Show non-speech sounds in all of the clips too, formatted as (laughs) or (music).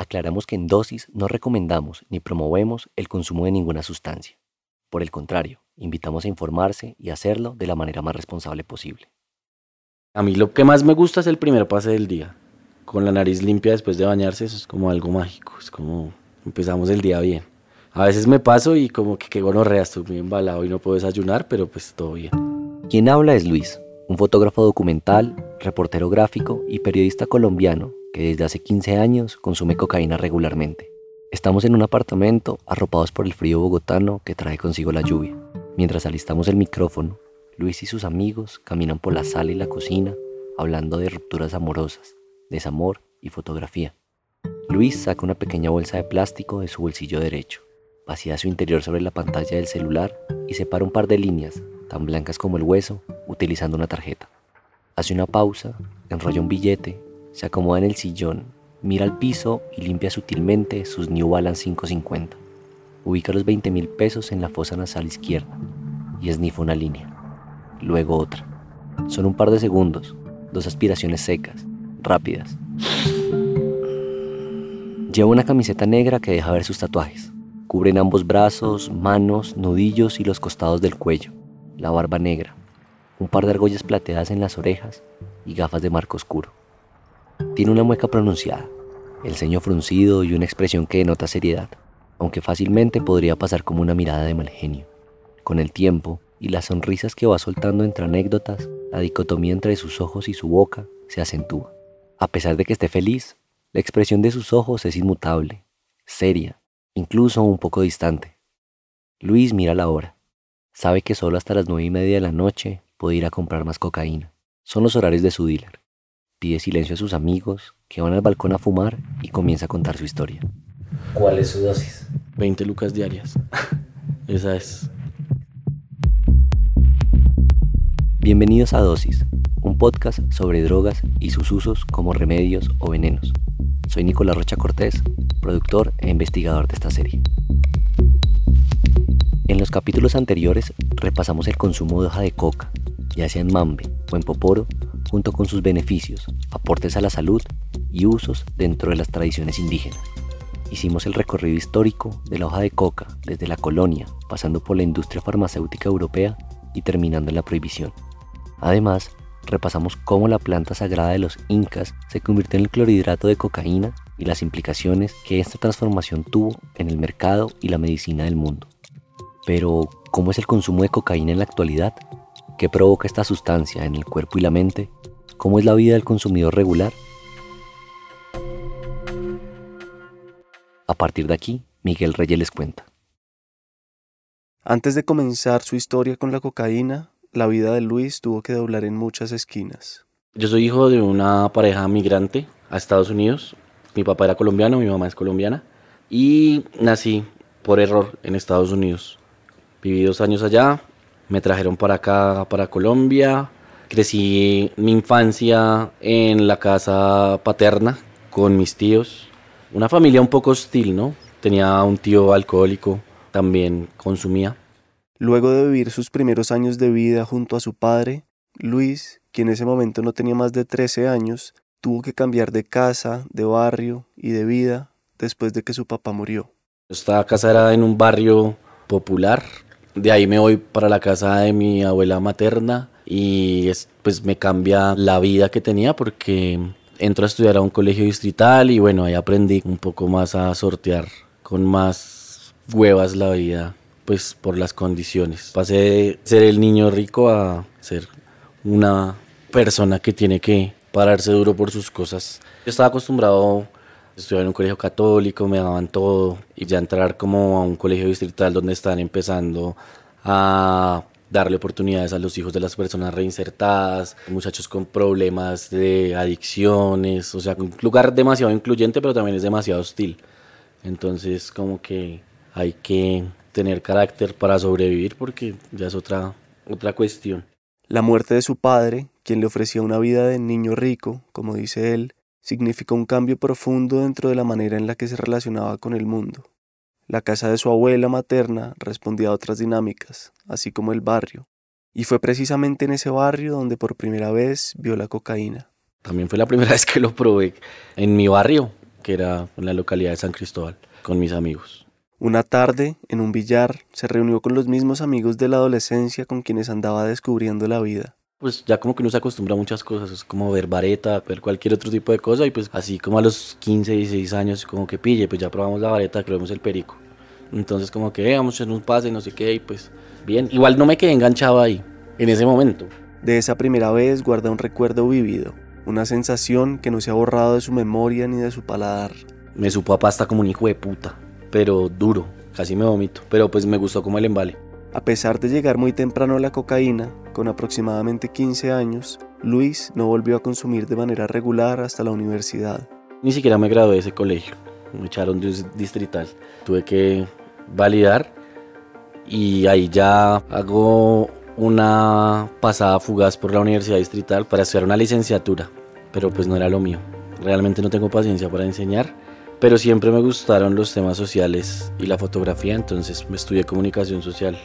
Aclaramos que en dosis no recomendamos ni promovemos el consumo de ninguna sustancia. Por el contrario, invitamos a informarse y hacerlo de la manera más responsable posible. A mí lo que más me gusta es el primer pase del día. Con la nariz limpia después de bañarse, eso es como algo mágico. Es como empezamos el día bien. A veces me paso y como que qué gonorrea, estoy muy embalado y no puedo desayunar, pero pues todo bien. Quien habla es Luis, un fotógrafo documental, reportero gráfico y periodista colombiano que desde hace 15 años consume cocaína regularmente. Estamos en un apartamento arropados por el frío bogotano que trae consigo la lluvia. Mientras alistamos el micrófono, Luis y sus amigos caminan por la sala y la cocina hablando de rupturas amorosas, desamor y fotografía. Luis saca una pequeña bolsa de plástico de su bolsillo derecho, vacía su interior sobre la pantalla del celular y separa un par de líneas, tan blancas como el hueso, utilizando una tarjeta. Hace una pausa, enrolla un billete, se acomoda en el sillón, mira al piso y limpia sutilmente sus New Balance 550. Ubica los 20 mil pesos en la fosa nasal izquierda y esnifa una línea, luego otra. Son un par de segundos, dos aspiraciones secas, rápidas. Lleva una camiseta negra que deja ver sus tatuajes. Cubren ambos brazos, manos, nudillos y los costados del cuello. La barba negra. Un par de argollas plateadas en las orejas y gafas de marco oscuro. Tiene una mueca pronunciada, el ceño fruncido y una expresión que denota seriedad, aunque fácilmente podría pasar como una mirada de mal genio. Con el tiempo y las sonrisas que va soltando entre anécdotas, la dicotomía entre sus ojos y su boca se acentúa. A pesar de que esté feliz, la expresión de sus ojos es inmutable, seria, incluso un poco distante. Luis mira la hora. Sabe que solo hasta las nueve y media de la noche puede ir a comprar más cocaína. Son los horarios de su dealer. Pide silencio a sus amigos, que van al balcón a fumar y comienza a contar su historia. ¿Cuál es su dosis? 20 lucas diarias. (laughs) Esa es. Bienvenidos a Dosis, un podcast sobre drogas y sus usos como remedios o venenos. Soy Nicolás Rocha Cortés, productor e investigador de esta serie. En los capítulos anteriores repasamos el consumo de hoja de coca, ya sea en mambe o en poporo, junto con sus beneficios, aportes a la salud y usos dentro de las tradiciones indígenas. Hicimos el recorrido histórico de la hoja de coca desde la colonia, pasando por la industria farmacéutica europea y terminando en la prohibición. Además, repasamos cómo la planta sagrada de los incas se convirtió en el clorhidrato de cocaína y las implicaciones que esta transformación tuvo en el mercado y la medicina del mundo. Pero, ¿cómo es el consumo de cocaína en la actualidad? ¿Qué provoca esta sustancia en el cuerpo y la mente? ¿Cómo es la vida del consumidor regular? A partir de aquí, Miguel Reyes les cuenta. Antes de comenzar su historia con la cocaína, la vida de Luis tuvo que doblar en muchas esquinas. Yo soy hijo de una pareja migrante a Estados Unidos. Mi papá era colombiano, mi mamá es colombiana. Y nací por error en Estados Unidos. Viví dos años allá, me trajeron para acá, para Colombia. Crecí mi infancia en la casa paterna con mis tíos. Una familia un poco hostil, ¿no? Tenía un tío alcohólico, también consumía. Luego de vivir sus primeros años de vida junto a su padre, Luis, quien en ese momento no tenía más de 13 años, tuvo que cambiar de casa, de barrio y de vida después de que su papá murió. Esta casa era en un barrio popular, de ahí me voy para la casa de mi abuela materna y pues me cambia la vida que tenía porque entro a estudiar a un colegio distrital y bueno, ahí aprendí un poco más a sortear con más huevas la vida, pues por las condiciones. Pasé de ser el niño rico a ser una persona que tiene que pararse duro por sus cosas. Yo estaba acostumbrado a estudiar en un colegio católico, me daban todo y ya entrar como a un colegio distrital donde están empezando a darle oportunidades a los hijos de las personas reinsertadas, muchachos con problemas de adicciones, o sea, un lugar demasiado incluyente, pero también es demasiado hostil. Entonces, como que hay que tener carácter para sobrevivir porque ya es otra, otra cuestión. La muerte de su padre, quien le ofrecía una vida de niño rico, como dice él, significó un cambio profundo dentro de la manera en la que se relacionaba con el mundo. La casa de su abuela materna respondía a otras dinámicas, así como el barrio, y fue precisamente en ese barrio donde por primera vez vio la cocaína. También fue la primera (laughs) vez que lo probé en mi barrio, que era en la localidad de San Cristóbal, con mis amigos. Una tarde, en un billar, se reunió con los mismos amigos de la adolescencia con quienes andaba descubriendo la vida pues ya como que uno se acostumbra a muchas cosas, es como ver vareta, ver cualquier otro tipo de cosa y pues así como a los 15, 16 años como que pille, pues ya probamos la vareta, que vemos el perico. Entonces como que eh, vamos en un pase, no sé qué, y pues bien, igual no me quedé enganchado ahí, en ese momento. De esa primera vez guarda un recuerdo vivido, una sensación que no se ha borrado de su memoria ni de su paladar. Me supo a pasta como un hijo de puta, pero duro, casi me vomito, pero pues me gustó como el embale. A pesar de llegar muy temprano a la cocaína, con aproximadamente 15 años, Luis no volvió a consumir de manera regular hasta la universidad. Ni siquiera me gradué de ese colegio, me echaron de un distrital. Tuve que validar y ahí ya hago una pasada fugaz por la universidad distrital para estudiar una licenciatura, pero pues no era lo mío. Realmente no tengo paciencia para enseñar, pero siempre me gustaron los temas sociales y la fotografía, entonces me estudié comunicación social.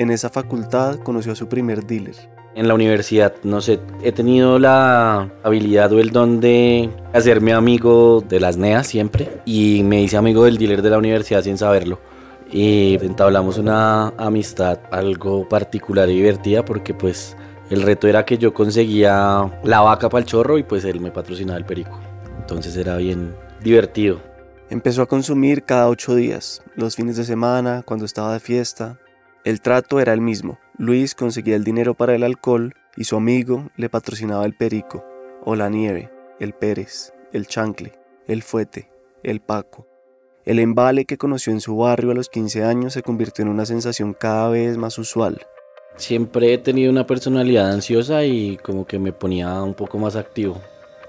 En esa facultad conoció a su primer dealer. En la universidad, no sé, he tenido la habilidad o el don de hacerme amigo de las NEA siempre y me hice amigo del dealer de la universidad sin saberlo. Y entablamos una amistad algo particular y divertida porque pues el reto era que yo conseguía la vaca para el chorro y pues él me patrocinaba el perico. Entonces era bien divertido. Empezó a consumir cada ocho días, los fines de semana, cuando estaba de fiesta, el trato era el mismo. Luis conseguía el dinero para el alcohol y su amigo le patrocinaba el perico, o la nieve, el Pérez, el chancle, el fuete, el paco. El embale que conoció en su barrio a los 15 años se convirtió en una sensación cada vez más usual. Siempre he tenido una personalidad ansiosa y como que me ponía un poco más activo.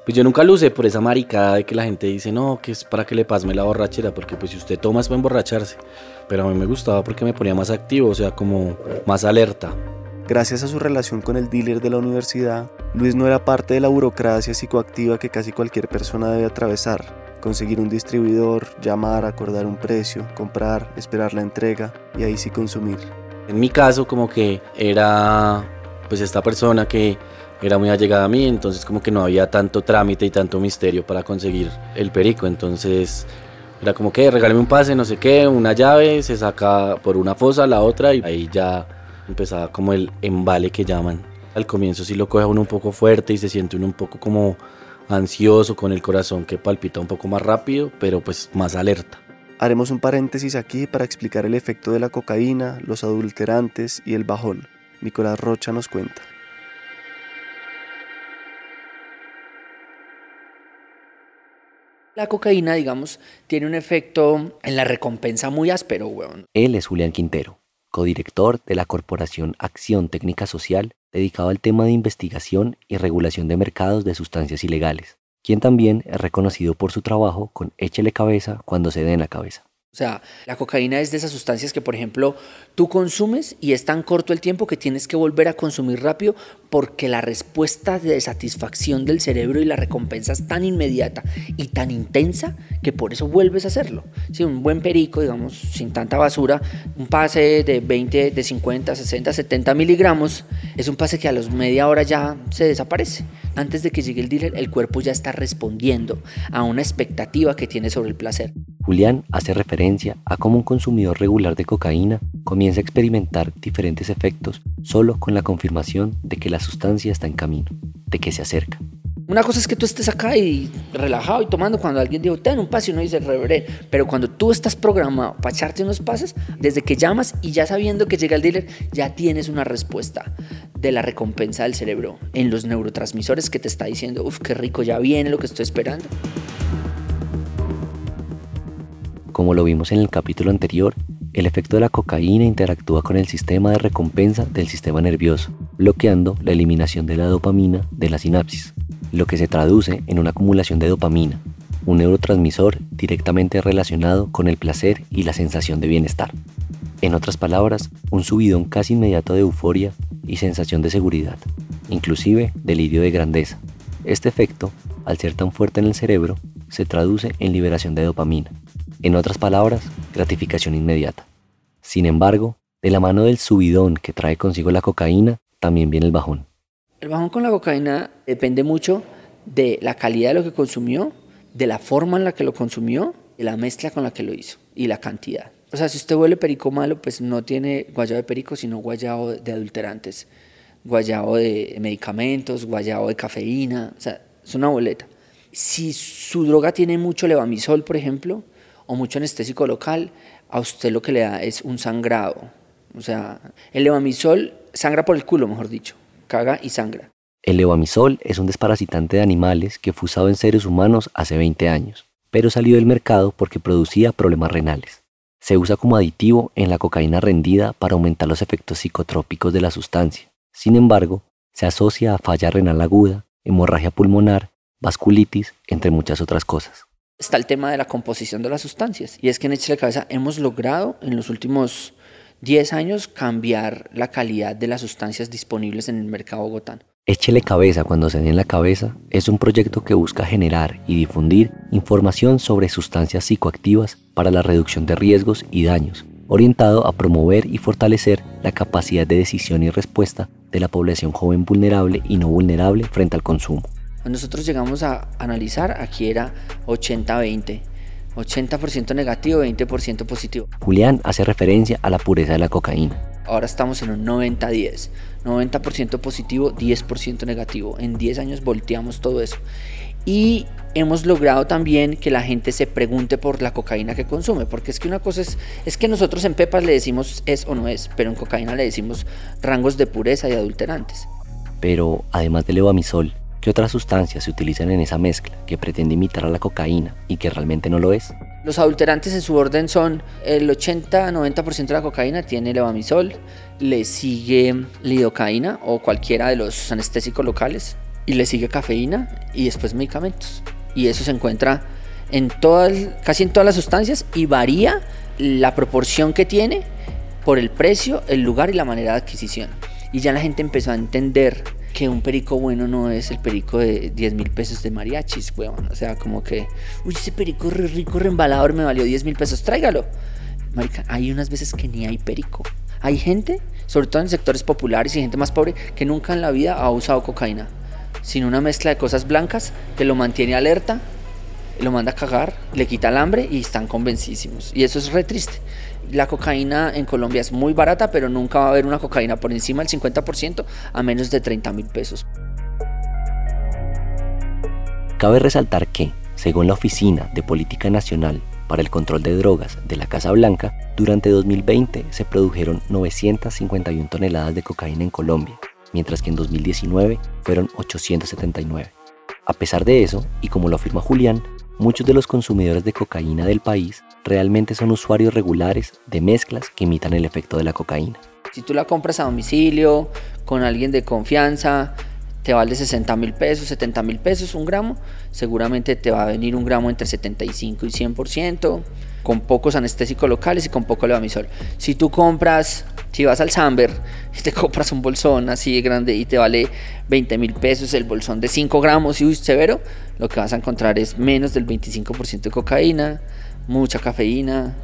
Pues yo nunca lo usé por esa maricada de que la gente dice, no, que es para que le pasme la borrachera, porque pues si usted toma es para emborracharse. Pero a mí me gustaba porque me ponía más activo, o sea, como más alerta. Gracias a su relación con el dealer de la universidad, Luis no era parte de la burocracia psicoactiva que casi cualquier persona debe atravesar. Conseguir un distribuidor, llamar, acordar un precio, comprar, esperar la entrega y ahí sí consumir. En mi caso como que era pues esta persona que era muy allegada a mí, entonces como que no había tanto trámite y tanto misterio para conseguir el perico, entonces era como que regálame un pase, no sé qué, una llave, se saca por una fosa, la otra y ahí ya empezaba como el embale que llaman. Al comienzo sí lo coge uno un poco fuerte y se siente uno un poco como ansioso con el corazón que palpita un poco más rápido, pero pues más alerta. Haremos un paréntesis aquí para explicar el efecto de la cocaína, los adulterantes y el bajón. Nicolás Rocha nos cuenta. La cocaína, digamos, tiene un efecto en la recompensa muy áspero, weón. Él es Julián Quintero, codirector de la Corporación Acción Técnica Social, dedicado al tema de investigación y regulación de mercados de sustancias ilegales, quien también es reconocido por su trabajo con Échele Cabeza cuando se den la cabeza. O sea, la cocaína es de esas sustancias que, por ejemplo, tú consumes y es tan corto el tiempo que tienes que volver a consumir rápido porque la respuesta de satisfacción del cerebro y la recompensa es tan inmediata y tan intensa que por eso vuelves a hacerlo. Si un buen perico, digamos, sin tanta basura, un pase de 20, de 50, 60, 70 miligramos, es un pase que a los media hora ya se desaparece. Antes de que llegue el dealer, el cuerpo ya está respondiendo a una expectativa que tiene sobre el placer. Julián hace referencia a cómo un consumidor regular de cocaína comienza a experimentar diferentes efectos solo con la confirmación de que la sustancia está en camino, de que se acerca. Una cosa es que tú estés acá y relajado y tomando cuando alguien dijo, ten un pase y uno dice, reveré. Pero cuando tú estás programado para echarte unos pases, desde que llamas y ya sabiendo que llega el dealer, ya tienes una respuesta de la recompensa del cerebro en los neurotransmisores que te está diciendo, uff, qué rico, ya viene lo que estoy esperando. Como lo vimos en el capítulo anterior, el efecto de la cocaína interactúa con el sistema de recompensa del sistema nervioso, bloqueando la eliminación de la dopamina de la sinapsis, lo que se traduce en una acumulación de dopamina, un neurotransmisor directamente relacionado con el placer y la sensación de bienestar. En otras palabras, un subidón casi inmediato de euforia y sensación de seguridad, inclusive delirio de grandeza. Este efecto, al ser tan fuerte en el cerebro, se traduce en liberación de dopamina, en otras palabras, gratificación inmediata. Sin embargo, de la mano del subidón que trae consigo la cocaína, también viene el bajón. El bajón con la cocaína depende mucho de la calidad de lo que consumió, de la forma en la que lo consumió, de la mezcla con la que lo hizo y la cantidad. O sea, si usted huele perico malo, pues no tiene guayabo de perico, sino guayabo de adulterantes, guayabo de medicamentos, guayabo de cafeína, o sea, es una boleta. Si su droga tiene mucho levamisol, por ejemplo, o mucho anestésico local, a usted lo que le da es un sangrado. O sea, el levamisol sangra por el culo, mejor dicho, caga y sangra. El levamisol es un desparasitante de animales que fue usado en seres humanos hace 20 años, pero salió del mercado porque producía problemas renales. Se usa como aditivo en la cocaína rendida para aumentar los efectos psicotrópicos de la sustancia. Sin embargo, se asocia a falla renal aguda, hemorragia pulmonar, vasculitis, entre muchas otras cosas está el tema de la composición de las sustancias. Y es que en Échale Cabeza hemos logrado en los últimos 10 años cambiar la calidad de las sustancias disponibles en el mercado bogotano. Échele cabeza cuando se dé en la cabeza es un proyecto que busca generar y difundir información sobre sustancias psicoactivas para la reducción de riesgos y daños, orientado a promover y fortalecer la capacidad de decisión y respuesta de la población joven vulnerable y no vulnerable frente al consumo. Cuando nosotros llegamos a analizar, aquí era 80-20. 80% negativo, 20% positivo. Julián hace referencia a la pureza de la cocaína. Ahora estamos en un 90-10. 90%, positivo, 10% negativo. En 10 años volteamos todo eso. Y hemos logrado también que la gente se pregunte por la cocaína que consume, porque es que una cosa es, es que nosotros en Pepas le decimos es o no es, pero en cocaína le decimos rangos de pureza y adulterantes. Pero además del levamisol, ¿Qué otras sustancias se utilizan en esa mezcla que pretende imitar a la cocaína y que realmente no lo es? Los adulterantes en su orden son el 80-90% de la cocaína tiene levamisol, le sigue lidocaína o cualquiera de los anestésicos locales y le sigue cafeína y después medicamentos. Y eso se encuentra en todas, casi en todas las sustancias y varía la proporción que tiene por el precio, el lugar y la manera de adquisición. Y ya la gente empezó a entender que un perico bueno no es el perico de 10 mil pesos de mariachis, weón. O sea, como que, uy, ese perico re rico, reembalador me valió 10 mil pesos, tráigalo. Marica, hay unas veces que ni hay perico. Hay gente, sobre todo en sectores populares y gente más pobre, que nunca en la vida ha usado cocaína. Sin una mezcla de cosas blancas que lo mantiene alerta, lo manda a cagar, le quita el hambre y están convencidísimos. Y eso es re triste la cocaína en Colombia es muy barata, pero nunca va a haber una cocaína por encima del 50% a menos de 30 mil pesos. Cabe resaltar que, según la Oficina de Política Nacional para el Control de Drogas de la Casa Blanca, durante 2020 se produjeron 951 toneladas de cocaína en Colombia, mientras que en 2019 fueron 879. A pesar de eso, y como lo afirma Julián, muchos de los consumidores de cocaína del país realmente son usuarios regulares de mezclas que imitan el efecto de la cocaína. Si tú la compras a domicilio, con alguien de confianza, te vale 60 mil pesos, 70 mil pesos un gramo, seguramente te va a venir un gramo entre 75 y 100%, con pocos anestésicos locales y con poco levamisol. Si tú compras, si vas al Samber y te (laughs) compras un bolsón así de grande y te vale 20 mil pesos el bolsón de 5 gramos y uy, severo, lo que vas a encontrar es menos del 25% de cocaína, mucha cafeína,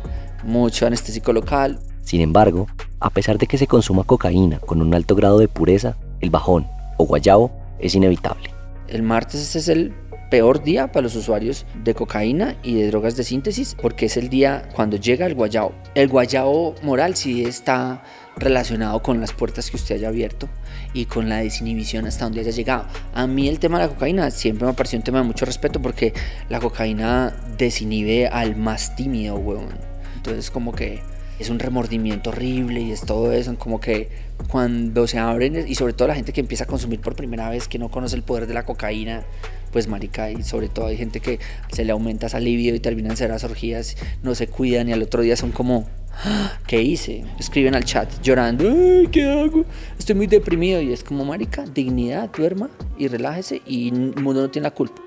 mucho anestésico local. Sin embargo, a pesar de que se consuma cocaína con un alto grado de pureza, el bajón o guayabo es inevitable. El martes es el peor día para los usuarios de cocaína y de drogas de síntesis porque es el día cuando llega el guayao. El guayao moral sí está relacionado con las puertas que usted haya abierto y con la desinhibición hasta donde haya llegado. A mí el tema de la cocaína siempre me ha parecido un tema de mucho respeto porque la cocaína desinhibe al más tímido, weón. Entonces como que es un remordimiento horrible y es todo eso, como que cuando se abren y sobre todo la gente que empieza a consumir por primera vez, que no conoce el poder de la cocaína, pues marica, y sobre todo hay gente que se le aumenta esa libido y terminan ser las orgías, no se cuidan y al otro día son como, (gasps) ¿qué hice? Escriben al chat llorando, ¿qué hago? Estoy muy deprimido y es como, marica, dignidad, duerma y relájese y el mundo no tiene la culpa.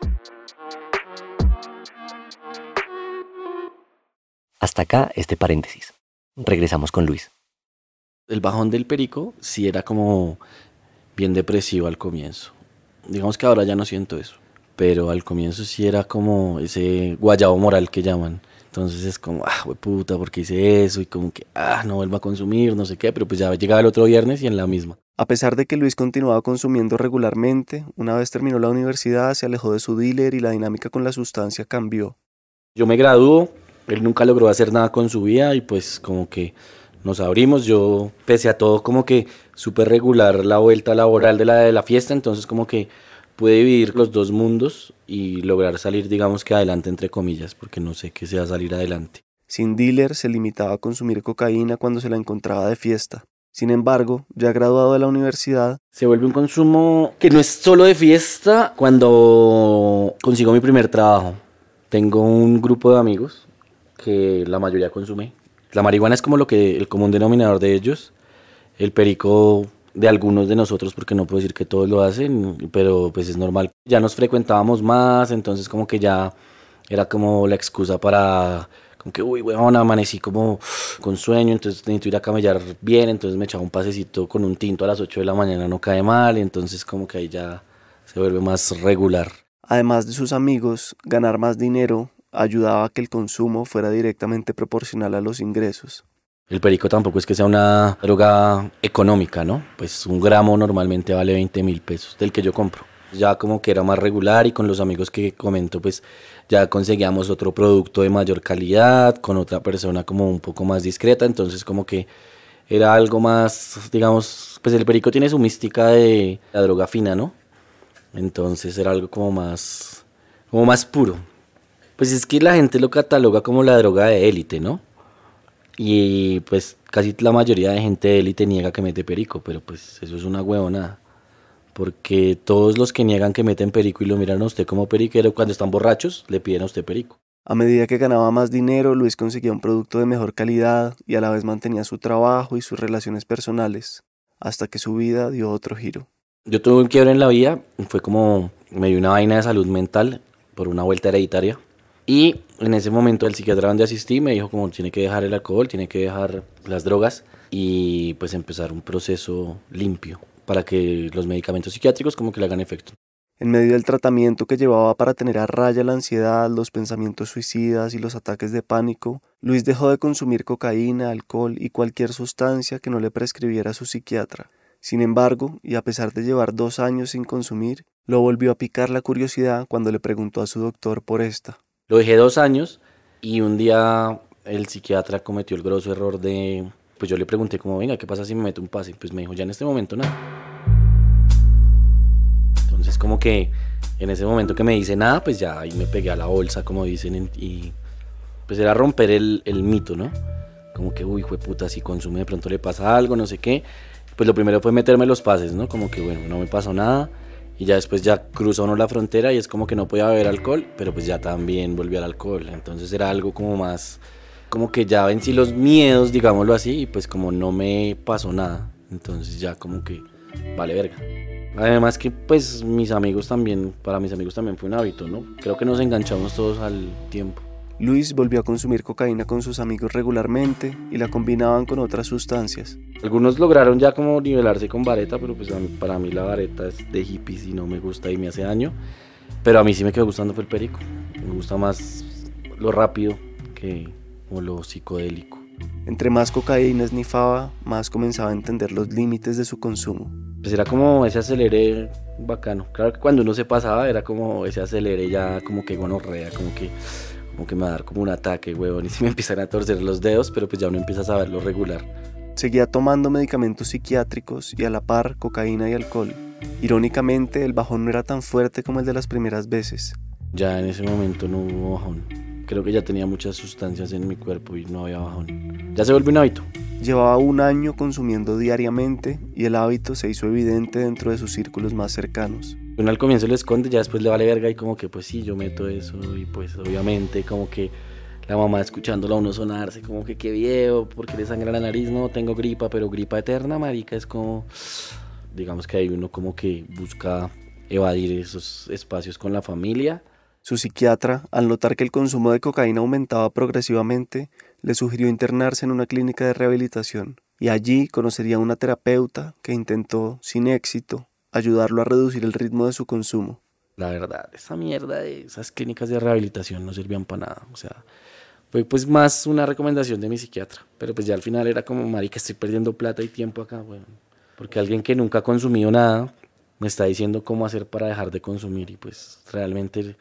Hasta acá este paréntesis. Regresamos con Luis. El bajón del perico sí era como bien depresivo al comienzo. Digamos que ahora ya no siento eso, pero al comienzo sí era como ese guayabo moral que llaman. Entonces es como, ah, puta, ¿por qué hice eso? Y como que, ah, no vuelvo a consumir, no sé qué, pero pues ya llegaba el otro viernes y en la misma. A pesar de que Luis continuaba consumiendo regularmente, una vez terminó la universidad se alejó de su dealer y la dinámica con la sustancia cambió. Yo me graduó, él nunca logró hacer nada con su vida y pues como que nos abrimos. Yo, pese a todo, como que súper regular la vuelta laboral de la de la fiesta, entonces como que pude vivir los dos mundos y lograr salir, digamos que adelante, entre comillas, porque no sé qué sea salir adelante. Sin dealer se limitaba a consumir cocaína cuando se la encontraba de fiesta. Sin embargo, ya graduado de la universidad, se vuelve un consumo que no es solo de fiesta cuando consigo mi primer trabajo. Tengo un grupo de amigos que la mayoría consume. La marihuana es como lo que el común denominador de ellos. El perico de algunos de nosotros, porque no puedo decir que todos lo hacen, pero pues es normal. Ya nos frecuentábamos más, entonces como que ya era como la excusa para, como que, uy, weón, amanecí como con sueño, entonces necesito ir a camellar bien, entonces me echaba un pasecito con un tinto a las 8 de la mañana, no cae mal, y entonces como que ahí ya se vuelve más regular. Además de sus amigos, ganar más dinero ayudaba a que el consumo fuera directamente proporcional a los ingresos. El perico tampoco es que sea una droga económica, ¿no? Pues un gramo normalmente vale 20 mil pesos, del que yo compro. Ya como que era más regular y con los amigos que comento, pues ya conseguíamos otro producto de mayor calidad, con otra persona como un poco más discreta, entonces como que era algo más, digamos, pues el perico tiene su mística de la droga fina, ¿no? Entonces era algo como más, como más puro. Pues es que la gente lo cataloga como la droga de élite, ¿no? Y pues casi la mayoría de gente de élite niega que mete perico, pero pues eso es una huevonada. Porque todos los que niegan que meten perico y lo miran a usted como periquero cuando están borrachos, le piden a usted perico. A medida que ganaba más dinero, Luis conseguía un producto de mejor calidad y a la vez mantenía su trabajo y sus relaciones personales, hasta que su vida dio otro giro. Yo tuve un quiebre en la vida, fue como me dio una vaina de salud mental por una vuelta hereditaria y en ese momento el psiquiatra donde asistí me dijo como tiene que dejar el alcohol, tiene que dejar las drogas y pues empezar un proceso limpio para que los medicamentos psiquiátricos como que le hagan efecto. En medio del tratamiento que llevaba para tener a raya la ansiedad, los pensamientos suicidas y los ataques de pánico, Luis dejó de consumir cocaína, alcohol y cualquier sustancia que no le prescribiera su psiquiatra. Sin embargo, y a pesar de llevar dos años sin consumir, lo volvió a picar la curiosidad cuando le preguntó a su doctor por esta. Lo dejé dos años y un día el psiquiatra cometió el grosso error de, pues yo le pregunté como, venga, ¿qué pasa si me meto un pase? Pues me dijo, ya en este momento nada. Entonces como que en ese momento que me dice nada, pues ya ahí me pegué a la bolsa, como dicen, y pues era romper el, el mito, ¿no? Como que, uy, puta, si consume de pronto le pasa algo, no sé qué. Pues lo primero fue meterme los pases, ¿no? Como que, bueno, no me pasó nada y ya después ya cruzó uno la frontera y es como que no podía beber alcohol, pero pues ya también volvió al alcohol. Entonces era algo como más, como que ya vencí los miedos, digámoslo así, y pues como no me pasó nada. Entonces ya como que vale verga. Además que pues mis amigos también, para mis amigos también fue un hábito, ¿no? Creo que nos enganchamos todos al tiempo. Luis volvió a consumir cocaína con sus amigos regularmente y la combinaban con otras sustancias. Algunos lograron ya como nivelarse con vareta, pero pues para mí la vareta es de hippies y no me gusta y me hace daño. Pero a mí sí me quedó gustando fue el perico. Me gusta más lo rápido que lo psicodélico. Entre más cocaína esnifaba, más comenzaba a entender los límites de su consumo. Pues era como ese acelere bacano. Claro que cuando uno se pasaba era como ese acelere ya como que gonorrea, como que, como que me va a dar como un ataque, huevón, y se me (laughs) empiezan a torcer los dedos, pero pues ya uno empieza a saberlo regular. Seguía tomando medicamentos psiquiátricos y a la par cocaína y alcohol. Irónicamente, el bajón no era tan fuerte como el de las primeras veces. Ya en ese momento no hubo bajón. Creo que ya tenía muchas sustancias en mi cuerpo y no había bajón. Ya se volvió un hábito. Llevaba un año consumiendo diariamente y el hábito se hizo evidente dentro de sus círculos más cercanos. Uno al comienzo lo esconde, ya después le vale verga y como que pues sí, yo meto eso y pues obviamente como que la mamá escuchándolo a uno sonarse, como que qué viejo, porque le sangra la nariz, no tengo gripa, pero gripa eterna, marica, es como, digamos que hay uno como que busca evadir esos espacios con la familia. Su psiquiatra, al notar que el consumo de cocaína aumentaba progresivamente, le sugirió internarse en una clínica de rehabilitación y allí conocería a una terapeuta que intentó, sin éxito, ayudarlo a reducir el ritmo de su consumo. La verdad, esa mierda de esas clínicas de rehabilitación no servían para nada. O sea, fue pues más una recomendación de mi psiquiatra. Pero pues ya al final era como, marica, estoy perdiendo plata y tiempo acá, weón. Porque alguien que nunca ha consumido nada me está diciendo cómo hacer para dejar de consumir y pues realmente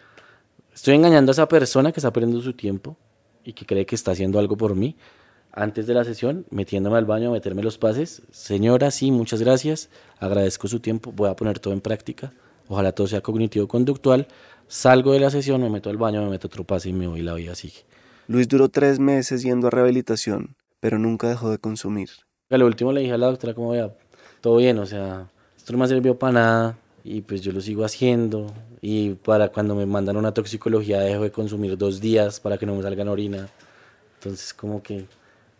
estoy engañando a esa persona que está perdiendo su tiempo y que cree que está haciendo algo por mí. Antes de la sesión, metiéndome al baño a meterme los pases. Señora, sí, muchas gracias. Agradezco su tiempo. Voy a poner todo en práctica. Ojalá todo sea cognitivo-conductual. Salgo de la sesión, me meto al baño, me meto otro pase y me voy la vida sigue. Luis duró tres meses yendo a rehabilitación, pero nunca dejó de consumir. A lo último le dije a la doctora, como vea, todo bien, o sea, esto no me sirvió para nada y pues yo lo sigo haciendo. Y para cuando me mandan una toxicología dejo de consumir dos días para que no me salgan orina. Entonces como que,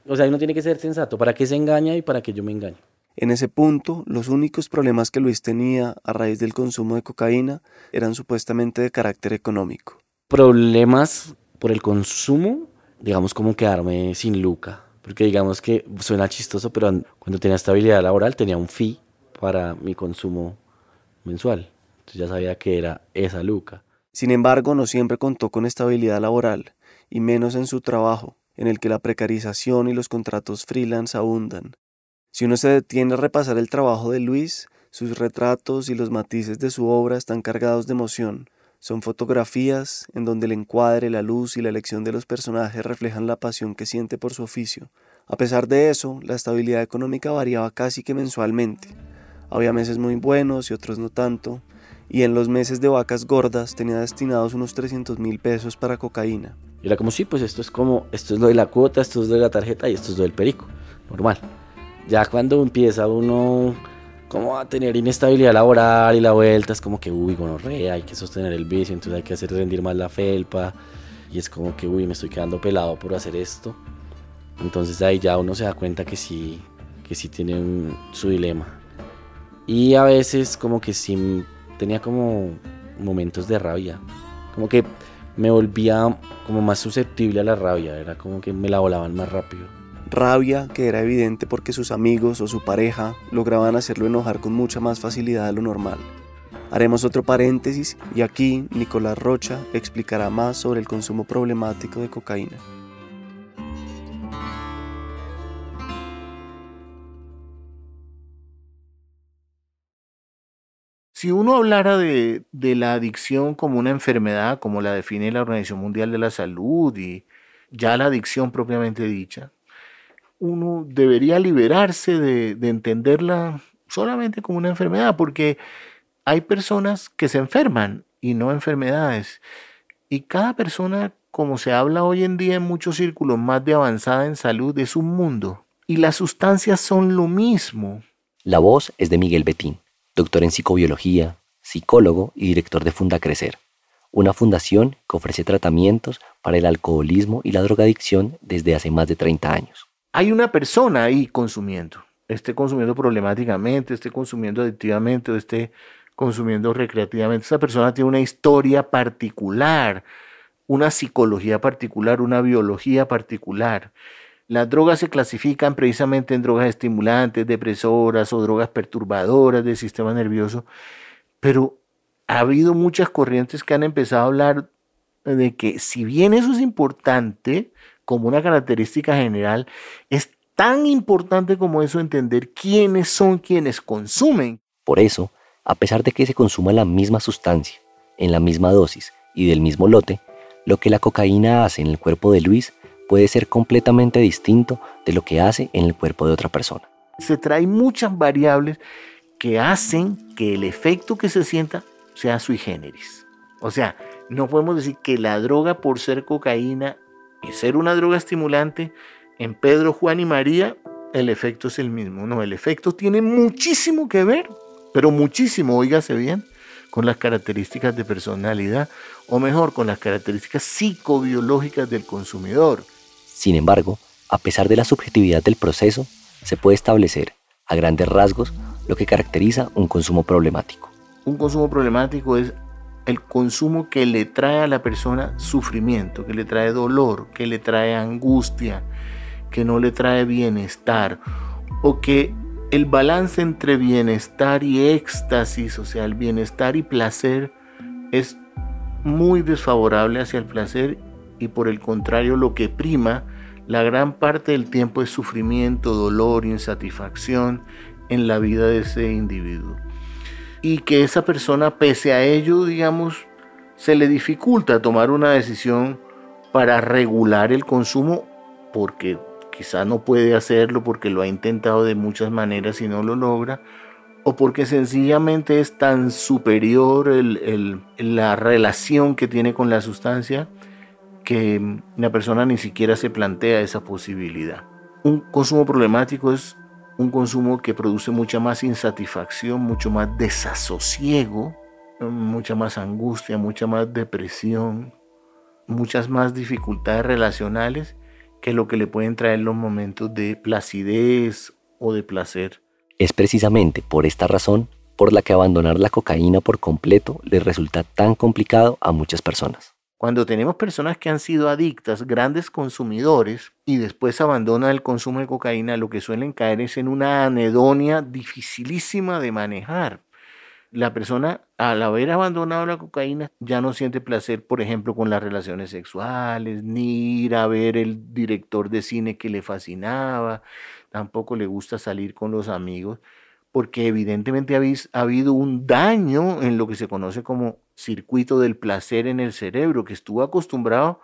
o sea, uno tiene que ser sensato, ¿para qué se engaña y para qué yo me engaño? En ese punto, los únicos problemas que Luis tenía a raíz del consumo de cocaína eran supuestamente de carácter económico. Problemas por el consumo, digamos como quedarme sin luca. Porque digamos que suena chistoso, pero cuando tenía estabilidad laboral tenía un fee para mi consumo mensual. Entonces ya sabía que era esa luca. Sin embargo, no siempre contó con estabilidad laboral, y menos en su trabajo, en el que la precarización y los contratos freelance abundan. Si uno se detiene a repasar el trabajo de Luis, sus retratos y los matices de su obra están cargados de emoción, son fotografías en donde el encuadre, la luz y la elección de los personajes reflejan la pasión que siente por su oficio. A pesar de eso, la estabilidad económica variaba casi que mensualmente. Había meses muy buenos y otros no tanto, y en los meses de vacas gordas tenía destinados unos 300 mil pesos para cocaína. Y era como, sí, pues esto es como, esto es lo de la cuota, esto es lo de la tarjeta y esto es lo del perico, normal. Ya cuando empieza uno como a tener inestabilidad laboral y la vuelta es como que, uy, gonorrea, hay que sostener el vicio, entonces hay que hacer rendir más la felpa. Y es como que, uy, me estoy quedando pelado por hacer esto. Entonces ahí ya uno se da cuenta que sí, que sí tiene su dilema. Y a veces como que sí tenía como momentos de rabia. Como que me volvía como más susceptible a la rabia. Era como que me la volaban más rápido rabia que era evidente porque sus amigos o su pareja lograban hacerlo enojar con mucha más facilidad de lo normal. Haremos otro paréntesis y aquí Nicolás Rocha explicará más sobre el consumo problemático de cocaína. Si uno hablara de, de, la adicción como una enfermedad, como la define la Organización Mundial de la Salud y ya la adicción propiamente dicha, uno debería liberarse de, entenderla solamente como una enfermedad, porque hay personas que se enferman y no enfermedades. Y cada persona, como se habla hoy en día en muchos círculos más de avanzada en salud, es un mundo. Y las sustancias son lo mismo. La voz es de Miguel Betín, doctor en psicobiología, psicólogo y director de Funda Crecer, una fundación que ofrece tratamientos para el alcoholismo y la drogadicción desde hace más de 30 años hay una persona ahí consumiendo, esté consumiendo problemáticamente, esté consumiendo adictivamente o esté consumiendo recreativamente. Esa persona tiene una historia particular, una psicología particular, una biología particular. Las drogas se clasifican precisamente en drogas estimulantes, depresoras o drogas perturbadoras del sistema nervioso, pero ha habido muchas corrientes que han empezado a hablar de que si bien eso es importante, como una característica general, es tan importante como eso entender quiénes son quienes consumen. Por eso, a pesar de que se consuma la misma sustancia, en la misma dosis y del mismo lote, lo que la cocaína hace en el cuerpo de Luis puede ser completamente distinto de lo que hace en el cuerpo de otra persona. Se trae muchas variables que hacen que el efecto que se sienta sea sui generis. O sea, no podemos decir que la droga por ser cocaína y ser una droga estimulante, en Pedro, Juan y María, el efecto es el mismo. No, el efecto tiene muchísimo que ver, pero muchísimo, oígase bien, con las características de personalidad, o mejor, con las características psicobiológicas del consumidor. Sin embargo, a pesar de la subjetividad del proceso, se puede establecer, a grandes rasgos, lo que caracteriza un consumo problemático. Un consumo problemático es el consumo que le trae a la persona sufrimiento, que le trae dolor, que le trae angustia, que no le trae bienestar, o que el balance entre bienestar y éxtasis, o sea, el bienestar y placer, es muy desfavorable hacia el placer y por el contrario lo que prima la gran parte del tiempo es sufrimiento, dolor, insatisfacción en la vida de ese individuo. Y que esa persona, pese a ello, digamos, se le dificulta tomar una decisión para regular el consumo porque quizá no puede hacerlo porque lo ha intentado de muchas maneras y no lo logra, o porque sencillamente es tan superior la relación que tiene con la sustancia que la persona ni siquiera se plantea esa posibilidad. Un consumo problemático es un consumo que produce mucha más insatisfacción, mucho más desasosiego, mucha más angustia, mucha más depresión, muchas más dificultades relacionales que lo que le pueden traer los momentos de placidez o de placer. Es precisamente por esta razón por la que abandonar la cocaína por completo les resulta tan complicado a muchas personas. Cuando tenemos personas que han sido adictas, grandes consumidores, y después abandonan el consumo de cocaína, lo que suelen caer es en una anedonia dificilísima de manejar. La persona, al haber abandonado la cocaína, ya no siente placer, por ejemplo, con las relaciones sexuales, ni ir a ver el director de cine que le fascinaba, tampoco le gusta salir con los amigos, porque evidentemente ha habido un daño en lo que se conoce como circuito del placer en el cerebro, que estuvo acostumbrado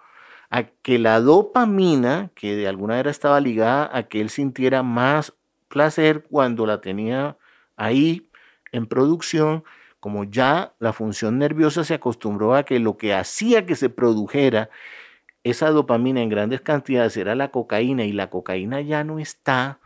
a que la dopamina, que de alguna manera estaba ligada a que él sintiera más placer cuando la tenía ahí en producción, como ya la función nerviosa se acostumbró a que lo que hacía que se produjera esa dopamina en grandes cantidades era la cocaína y la cocaína ya no está,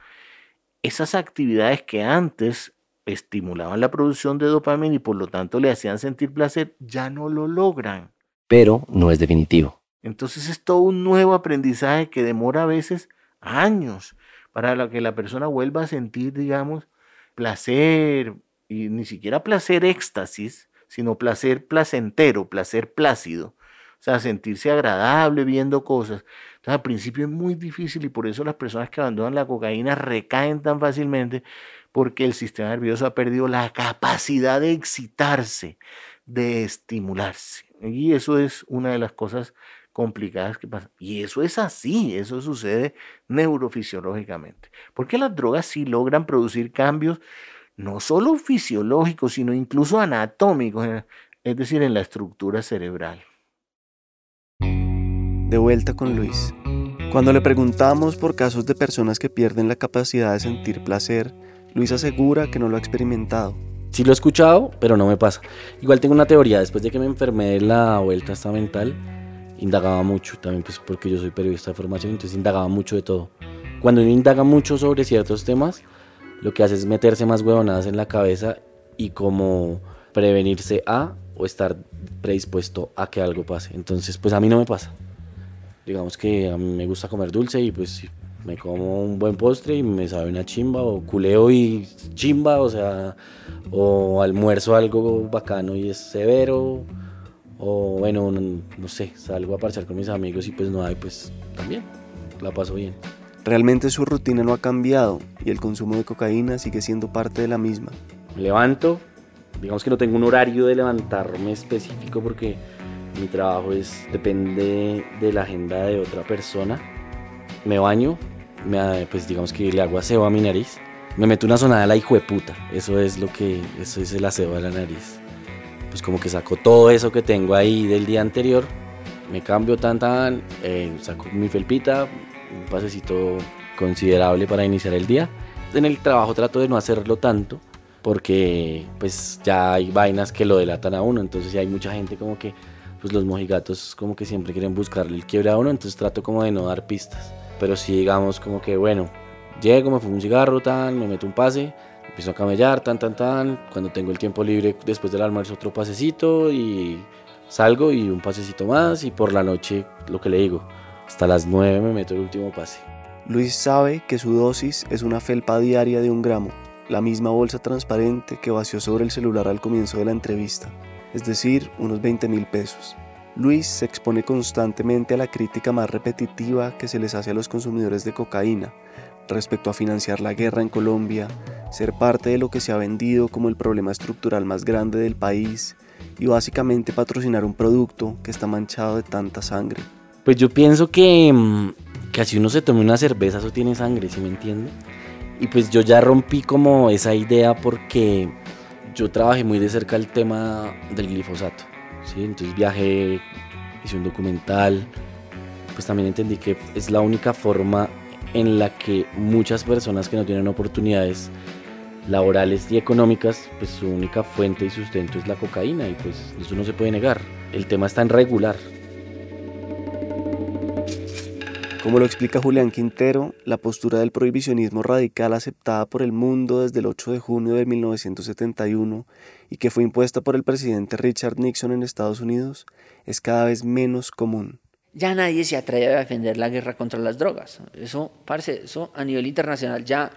esas actividades que antes estimulaban la producción de dopamina y por lo tanto le hacían sentir placer, ya no lo logran. Pero no es definitivo. Entonces es todo un nuevo aprendizaje que demora a veces años para que la persona vuelva a sentir, digamos, placer, y ni siquiera placer éxtasis, sino placer placentero, placer plácido. O sea, sentirse agradable viendo cosas. Entonces, al principio es muy difícil y por eso las personas que abandonan la cocaína recaen tan fácilmente porque el sistema nervioso ha perdido la capacidad de excitarse, de estimularse. Y eso es una de las cosas complicadas que pasan. Y eso es así, eso sucede neurofisiológicamente. Porque las drogas sí logran producir cambios no solo fisiológicos, sino incluso anatómicos, es decir, en la estructura cerebral. De vuelta con Luis. Cuando le preguntamos por casos de personas que pierden la capacidad de sentir placer, Luis asegura que no lo ha experimentado. Sí lo he escuchado, pero no me pasa. Igual tengo una teoría, después de que me enfermé de la vuelta esta mental, indagaba mucho, también pues porque yo soy periodista de formación, entonces indagaba mucho de todo. Cuando uno indaga mucho sobre ciertos temas, lo que hace es meterse más huevonadas en la cabeza y como prevenirse a o estar predispuesto a que algo pase. Entonces, pues a mí no me pasa. Digamos que a mí me gusta comer dulce y pues me como un buen postre y me sabe una chimba, o culeo y chimba, o sea, o almuerzo algo bacano y es severo, o bueno, no, sé, salgo a parchar con mis amigos y pues no hay, pues también la paso bien. Realmente su rutina no ha cambiado y el consumo de cocaína sigue siendo parte de la misma. Me levanto, digamos que no tengo un horario de levantarme específico porque mi trabajo es depende de la agenda de otra persona me baño, me, pues digamos que le hago aseo a mi nariz, me meto una sonada de la hijo de puta, eso es lo que, eso es el aseo de la nariz. Pues como que saco todo eso que tengo ahí del día anterior, me cambio tan tan, eh, saco mi felpita, un pasecito considerable para iniciar el día. En el trabajo trato de no hacerlo tanto, porque pues ya hay vainas que lo delatan a uno, entonces ya hay mucha gente como que pues los mojigatos como que siempre quieren buscarle el quiebre a uno, entonces trato como de no dar pistas. Pero si digamos como que bueno, llego, me fumo un cigarro, tan, me meto un pase, empiezo a camellar, tan, tan, tan, cuando tengo el tiempo libre después del almuerzo otro pasecito y salgo y un pasecito más y por la noche lo que le digo, hasta las 9 me meto el último pase. Luis sabe que su dosis es una felpa diaria de un gramo, la misma bolsa transparente que vació sobre el celular al comienzo de la entrevista es decir, unos 20 mil pesos. Luis se expone constantemente a la crítica más repetitiva que se les hace a los consumidores de cocaína respecto a financiar la guerra en Colombia, ser parte de lo que se ha vendido como el problema estructural más grande del país y básicamente patrocinar un producto que está manchado de tanta sangre. Pues yo pienso que, mm, que así uno se tome una cerveza, eso tiene sangre, ¿sí me entiende? Y pues yo ya rompí como esa idea porque yo trabajé muy de cerca el tema del glifosato, entonces viajé, hice un documental, pues también entendí que es la única forma en la que muchas personas que no tienen oportunidades laborales y económicas, pues su única fuente y sustento es la cocaína y pues eso no se puede negar. El tema está en regular, Como lo explica Julián Quintero, la postura del prohibicionismo radical aceptada por el mundo desde el 8 de junio de 1971 y que fue impuesta por el presidente Richard Nixon en Estados Unidos es cada vez menos común. Ya nadie se atreve a defender la guerra contra las drogas. Eso, parce, eso a nivel internacional ya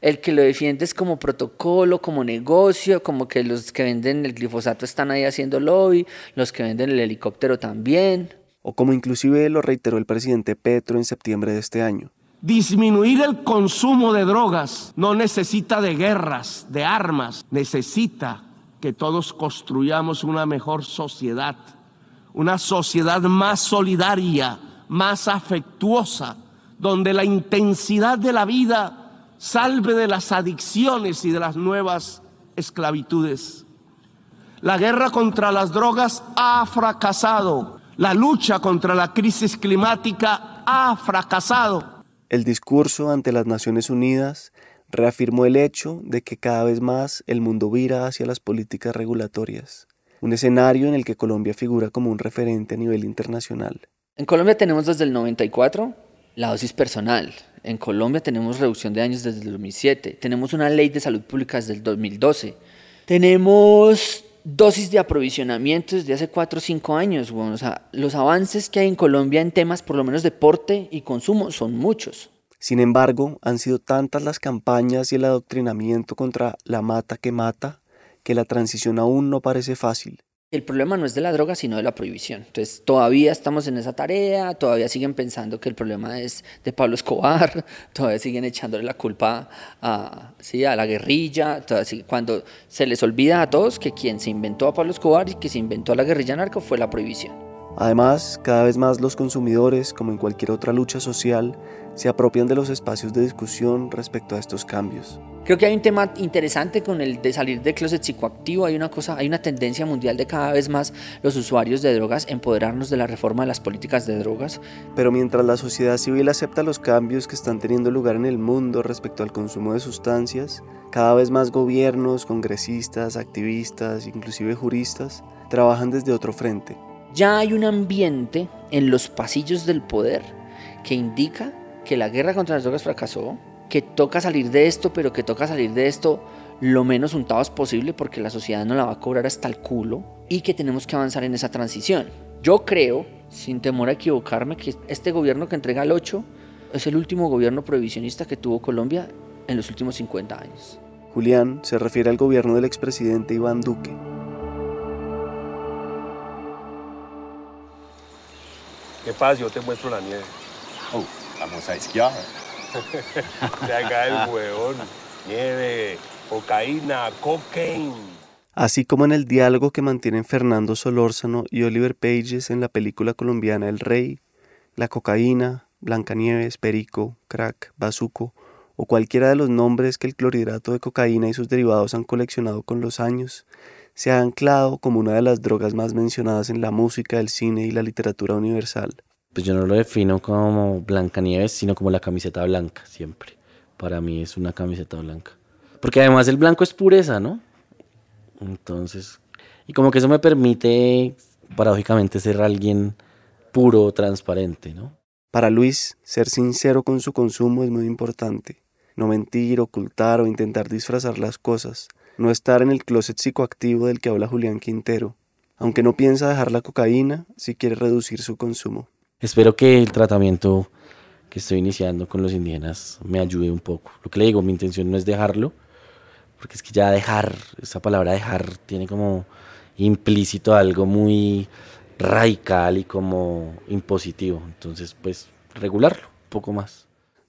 el que lo defiende es como protocolo, como negocio, como que los que venden el glifosato están ahí haciendo lobby, los que venden el helicóptero también o como inclusive lo reiteró el presidente Petro en septiembre de este año. Disminuir el consumo de drogas no necesita de guerras, de armas, necesita que todos construyamos una mejor sociedad, una sociedad más solidaria, más afectuosa, donde la intensidad de la vida salve de las adicciones y de las nuevas esclavitudes. La guerra contra las drogas ha fracasado la lucha contra la crisis climática ha fracasado. El discurso ante las Naciones Unidas reafirmó el hecho de que cada vez más el mundo vira hacia las políticas regulatorias, un escenario en el que Colombia figura como un referente a nivel internacional. En Colombia tenemos desde el 94 la dosis personal. En Colombia tenemos reducción de años desde el 2007. Tenemos una ley de salud pública desde el 2012. Tenemos dosis de aprovisionamiento desde hace 4 o 5 años. O sea, los avances que hay en Colombia en temas, por lo menos deporte y consumo, son muchos. Sin embargo, han sido tantas las campañas y el adoctrinamiento contra la mata que mata que la transición aún no parece fácil el problema no es de la droga, sino de la prohibición. Entonces, todavía estamos en esa tarea, todavía siguen pensando que el problema es de Pablo Escobar, (laughs) todavía siguen echándole la culpa a, ¿sí? a la guerrilla, cuando se les olvida a todos que quien se inventó a Pablo Escobar y que se inventó a la guerrilla narco fue la prohibición. Además, cada vez más los consumidores, como en cualquier otra lucha social, se apropian de los espacios de discusión respecto a estos cambios. Creo que hay un tema interesante con el de salir del closet psicoactivo. Hay una cosa, hay una tendencia mundial de cada vez más los usuarios de drogas empoderarnos de la reforma de las políticas de drogas. Pero mientras la sociedad civil acepta los cambios que están teniendo lugar en el mundo respecto al consumo de sustancias, cada vez más gobiernos, congresistas, activistas, inclusive juristas, trabajan desde otro frente. Ya hay un ambiente en los pasillos del poder que indica que la guerra contra las drogas fracasó, que toca salir de esto, pero que toca salir de esto lo menos untados posible porque la sociedad no la va a cobrar hasta el culo y que tenemos que avanzar en esa transición. Yo creo, sin temor a equivocarme, que este gobierno que entrega el 8 es el último gobierno prohibicionista que tuvo Colombia en los últimos 50 años. Julián se refiere al gobierno del expresidente Iván Duque. ¿Qué pasa? Yo te muestro la nieve. Oh, vamos a esquiar. (laughs) De acá el hueón. Nieve, cocaína, cocaine. Así como en el diálogo que mantienen Fernando Solórzano y Oliver Pages en la película colombiana El Rey, la cocaína, Blancanieves, Perico, Crack, Bazuco o cualquiera de los nombres que el clorhidrato de cocaína y sus derivados han coleccionado con los años, se ha anclado como una de las drogas más mencionadas en la música, el cine y la literatura universal. Pues yo no lo defino como Blancanieves, sino como la camiseta blanca, siempre. Para mí es una camiseta blanca. Porque además el blanco es pureza, ¿no? Entonces, y como que eso me permite, paradójicamente, ser alguien puro, transparente, ¿no? Para Luis, ser sincero con su consumo es muy importante. No mentir, ocultar o intentar disfrazar las cosas. No estar en el closet psicoactivo del que habla Julián Quintero. Aunque no piensa dejar la cocaína, si quiere reducir su consumo. Espero que el tratamiento que estoy iniciando con los indígenas me ayude un poco. Lo que le digo, mi intención no es dejarlo, porque es que ya dejar, esa palabra dejar tiene como implícito algo muy radical y como impositivo. Entonces, pues regularlo un poco más.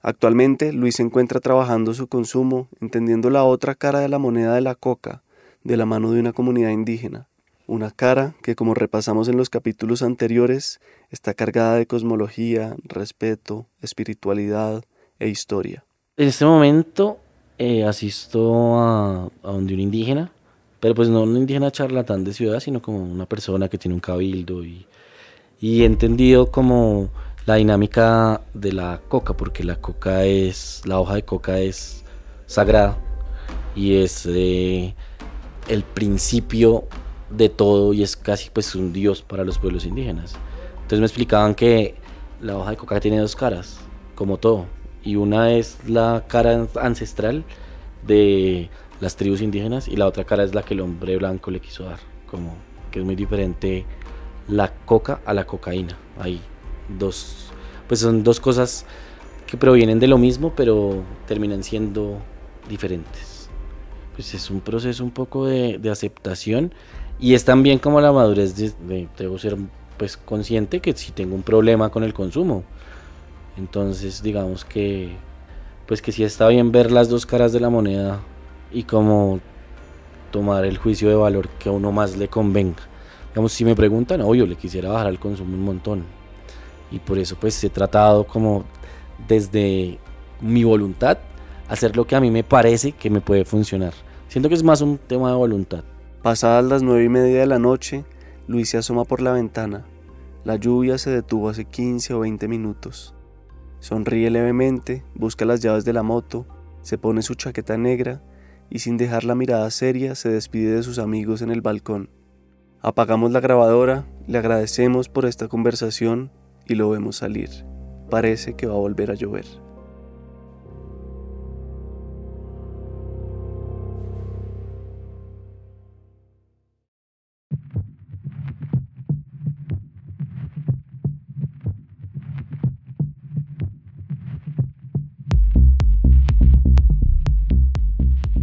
Actualmente, Luis se encuentra trabajando su consumo, entendiendo la otra cara de la moneda de la coca, de la mano de una comunidad indígena. Una cara que, como repasamos en los capítulos anteriores, está cargada de cosmología, respeto, espiritualidad e historia. En este momento eh, asisto a, a donde un indígena, pero pues no un indígena charlatán de ciudad, sino como una persona que tiene un cabildo y, y entendido como la dinámica de la coca, porque la coca es, la hoja de coca es sagrada y es eh, el principio de todo y es casi pues un dios para los pueblos indígenas. Entonces me explicaban que la hoja de coca tiene dos caras, como todo, y una es la cara ancestral de las tribus indígenas y la otra cara es la que el hombre blanco le quiso dar, como que es muy diferente la coca a la cocaína. Hay dos, pues son dos cosas que provienen de lo mismo, pero terminan siendo diferentes. Pues es un proceso un poco de, de aceptación y es también como la madurez de, de, debo ser pues consciente que si tengo un problema con el consumo. Entonces digamos que pues que sí está bien ver las dos caras de la moneda y como tomar el juicio de valor que a uno más le convenga. Digamos, si me preguntan, obvio, le quisiera bajar el consumo un montón. Y por eso pues he tratado como desde mi voluntad hacer lo que a mí me parece que me puede funcionar. Siento que es más un tema de voluntad. Pasadas las nueve y media de la noche, Luis se asoma por la ventana. La lluvia se detuvo hace 15 o 20 minutos. Sonríe levemente, busca las llaves de la moto, se pone su chaqueta negra y sin dejar la mirada seria se despide de sus amigos en el balcón. Apagamos la grabadora, le agradecemos por esta conversación y lo vemos salir. Parece que va a volver a llover.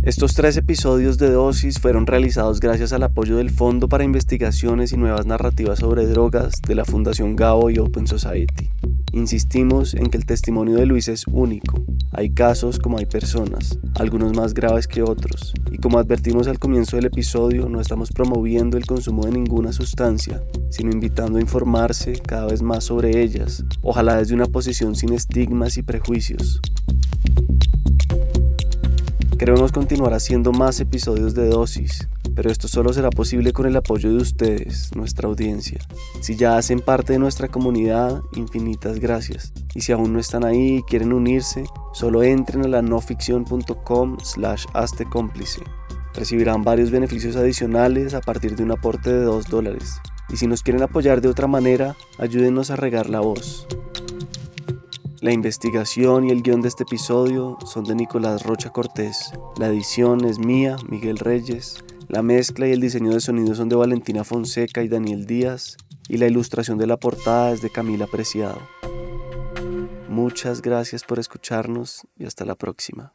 Estos tres episodios de Dosis fueron realizados gracias al apoyo del Fondo para Investigaciones y Nuevas Narrativas sobre Drogas de la Fundación Gabo y Open Society. Insistimos en que el testimonio de Luis es único. Hay casos como hay personas, algunos más graves que otros. Y como advertimos al comienzo del episodio, no estamos promoviendo el consumo de ninguna sustancia, sino invitando a informarse cada vez más sobre ellas, ojalá desde una posición sin estigmas y prejuicios. Queremos continuar haciendo más episodios de dosis, pero esto solo será posible con el apoyo de ustedes, nuestra audiencia. Si ya hacen parte de nuestra comunidad, infinitas gracias. Y si aún no están ahí y quieren unirse, solo entren a la noficción.com slash cómplice. Recibirán varios beneficios adicionales a partir de un aporte de 2 dólares. Y si nos quieren apoyar de otra manera, ayúdenos a regar la voz. La investigación y el guion de este episodio son de Nicolás Rocha Cortés. La edición es mía, Miguel Reyes. La mezcla y el diseño de sonido son de Valentina Fonseca y Daniel Díaz. Y la ilustración de la portada es de Camila Preciado. Muchas gracias por escucharnos y hasta la próxima.